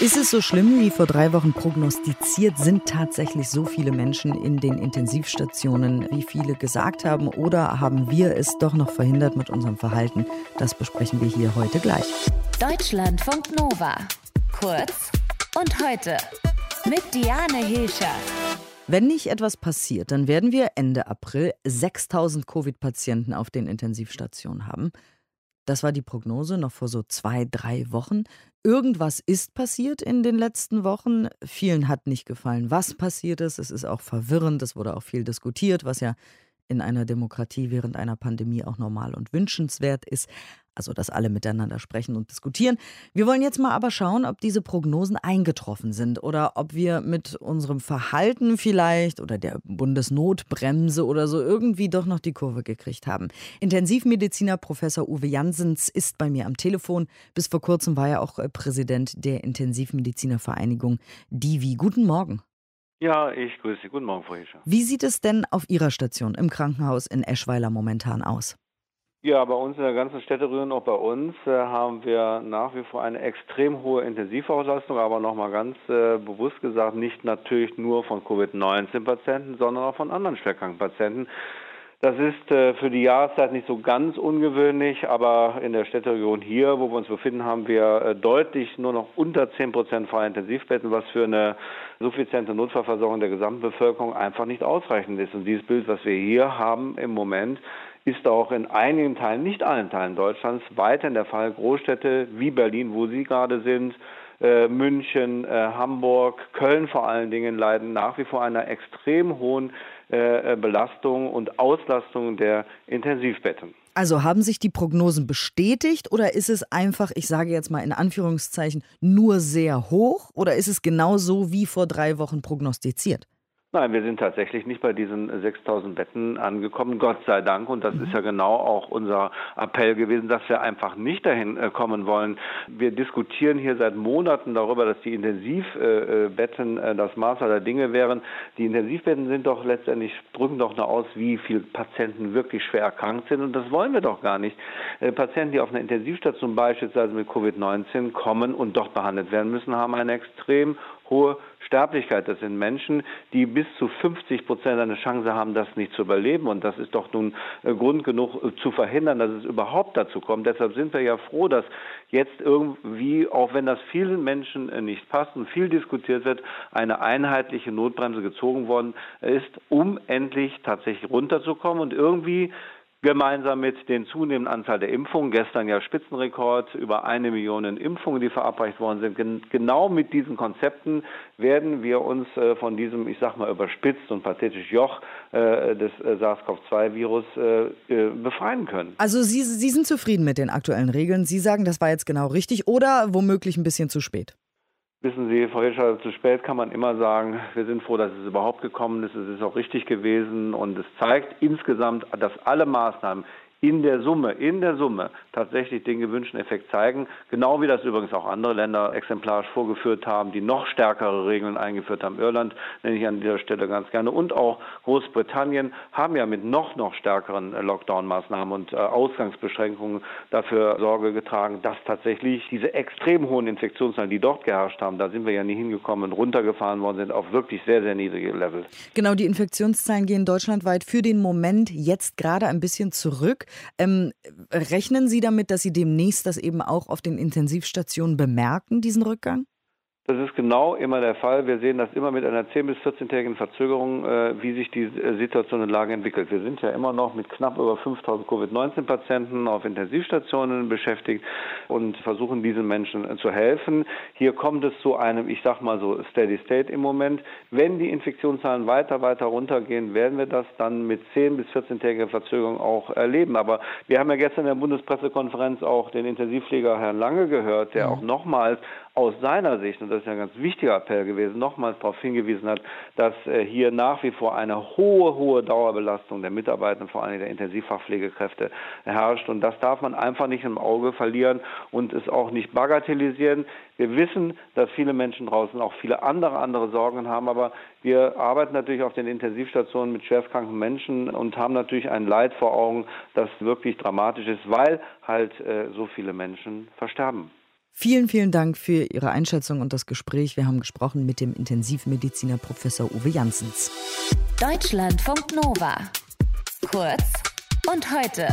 Ist es so schlimm wie vor drei Wochen prognostiziert? Sind tatsächlich so viele Menschen in den Intensivstationen, wie viele gesagt haben? Oder haben wir es doch noch verhindert mit unserem Verhalten? Das besprechen wir hier heute gleich. Deutschlandfunk Nova. Kurz und heute mit Diane Hilscher. Wenn nicht etwas passiert, dann werden wir Ende April 6000 Covid-Patienten auf den Intensivstationen haben. Das war die Prognose noch vor so zwei, drei Wochen. Irgendwas ist passiert in den letzten Wochen. Vielen hat nicht gefallen, was passiert ist. Es ist auch verwirrend. Es wurde auch viel diskutiert, was ja in einer Demokratie während einer Pandemie auch normal und wünschenswert ist. Also, dass alle miteinander sprechen und diskutieren. Wir wollen jetzt mal aber schauen, ob diese Prognosen eingetroffen sind oder ob wir mit unserem Verhalten vielleicht oder der Bundesnotbremse oder so irgendwie doch noch die Kurve gekriegt haben. Intensivmediziner Professor Uwe Jansens ist bei mir am Telefon. Bis vor kurzem war er auch äh, Präsident der Intensivmedizinervereinigung DIVI. Guten Morgen. Ja, ich grüße Sie. Guten Morgen, Frau Hischer. Wie sieht es denn auf Ihrer Station im Krankenhaus in Eschweiler momentan aus? Ja, bei uns in der ganzen Städteregion, auch bei uns, äh, haben wir nach wie vor eine extrem hohe Intensivauslastung, aber nochmal ganz äh, bewusst gesagt, nicht natürlich nur von Covid-19-Patienten, sondern auch von anderen schwerkranken Patienten. Das ist äh, für die Jahreszeit nicht so ganz ungewöhnlich, aber in der Städteregion hier, wo wir uns befinden, haben wir äh, deutlich nur noch unter 10 Prozent freie Intensivbetten, was für eine suffiziente Notfallversorgung der gesamten Bevölkerung einfach nicht ausreichend ist. Und dieses Bild, was wir hier haben im Moment, ist auch in einigen Teilen, nicht allen Teilen Deutschlands, weiterhin der Fall. Großstädte wie Berlin, wo Sie gerade sind, München, äh, Hamburg, Köln vor allen Dingen leiden nach wie vor einer extrem hohen äh, äh Belastung und Auslastung der Intensivbetten. Also haben sich die Prognosen bestätigt oder ist es einfach, ich sage jetzt mal in Anführungszeichen, nur sehr hoch oder ist es genau so wie vor drei Wochen prognostiziert? Nein, wir sind tatsächlich nicht bei diesen 6000 Betten angekommen, Gott sei Dank. Und das ist ja genau auch unser Appell gewesen, dass wir einfach nicht dahin äh, kommen wollen. Wir diskutieren hier seit Monaten darüber, dass die Intensivbetten äh, das Maß aller Dinge wären. Die Intensivbetten sind doch letztendlich, drücken doch nur aus, wie viele Patienten wirklich schwer erkrankt sind. Und das wollen wir doch gar nicht. Äh, Patienten, die auf einer Intensivstation beispielsweise mit Covid-19 kommen und dort behandelt werden müssen, haben eine extrem hohe Sterblichkeit. Das sind Menschen, die bis zu 50 Prozent eine Chance haben, das nicht zu überleben. Und das ist doch nun äh, Grund genug äh, zu verhindern, dass es überhaupt dazu kommt. Deshalb sind wir ja froh, dass jetzt irgendwie, auch wenn das vielen Menschen äh, nicht passt und viel diskutiert wird, eine einheitliche Notbremse gezogen worden ist, um endlich tatsächlich runterzukommen und irgendwie gemeinsam mit den zunehmenden Anzahl der Impfungen, gestern ja Spitzenrekord, über eine Million Impfungen, die verabreicht worden sind. Genau mit diesen Konzepten werden wir uns äh, von diesem, ich sag mal, überspitzt und pathetisch Joch äh, des äh, SARS-CoV-2-Virus befreien können. Also Sie, Sie sind zufrieden mit den aktuellen Regeln. Sie sagen, das war jetzt genau richtig oder womöglich ein bisschen zu spät? Wissen Sie, Frau Hirscher, zu spät kann man immer sagen, wir sind froh, dass es überhaupt gekommen ist. Es ist auch richtig gewesen und es zeigt insgesamt, dass alle Maßnahmen in der Summe, in der Summe tatsächlich den gewünschten Effekt zeigen. Genau wie das übrigens auch andere Länder exemplarisch vorgeführt haben, die noch stärkere Regeln eingeführt haben. Irland nenne ich an dieser Stelle ganz gerne. Und auch Großbritannien haben ja mit noch, noch stärkeren Lockdown-Maßnahmen und äh, Ausgangsbeschränkungen dafür Sorge getragen, dass tatsächlich diese extrem hohen Infektionszahlen, die dort geherrscht haben, da sind wir ja nie hingekommen, runtergefahren worden sind auf wirklich sehr, sehr niedrige Level. Genau, die Infektionszahlen gehen deutschlandweit für den Moment jetzt gerade ein bisschen zurück. Ähm, rechnen Sie damit, dass Sie demnächst das eben auch auf den Intensivstationen bemerken, diesen Rückgang? Das ist genau immer der Fall. Wir sehen das immer mit einer 10- bis 14-tägigen Verzögerung, äh, wie sich die äh, Situation in Lage entwickelt. Wir sind ja immer noch mit knapp über 5000 Covid-19-Patienten auf Intensivstationen beschäftigt und versuchen diesen Menschen äh, zu helfen. Hier kommt es zu einem, ich sag mal so, Steady State im Moment. Wenn die Infektionszahlen weiter, weiter runtergehen, werden wir das dann mit 10- bis 14-tägiger Verzögerung auch erleben. Aber wir haben ja gestern in der Bundespressekonferenz auch den Intensivpfleger Herrn Lange gehört, der mhm. auch nochmals aus seiner Sicht, und das ist ja ein ganz wichtiger Appell gewesen, nochmals darauf hingewiesen hat, dass äh, hier nach wie vor eine hohe, hohe Dauerbelastung der Mitarbeiter, vor allem der Intensivfachpflegekräfte herrscht. Und das darf man einfach nicht im Auge verlieren und es auch nicht bagatellisieren. Wir wissen, dass viele Menschen draußen auch viele andere, andere Sorgen haben, aber wir arbeiten natürlich auf den Intensivstationen mit schwerstkranken Menschen und haben natürlich ein Leid vor Augen, das wirklich dramatisch ist, weil halt äh, so viele Menschen versterben. Vielen, vielen Dank für Ihre Einschätzung und das Gespräch. Wir haben gesprochen mit dem Intensivmediziner Professor Uwe Janssens. Deutschlandfunk Nova. Kurz und heute.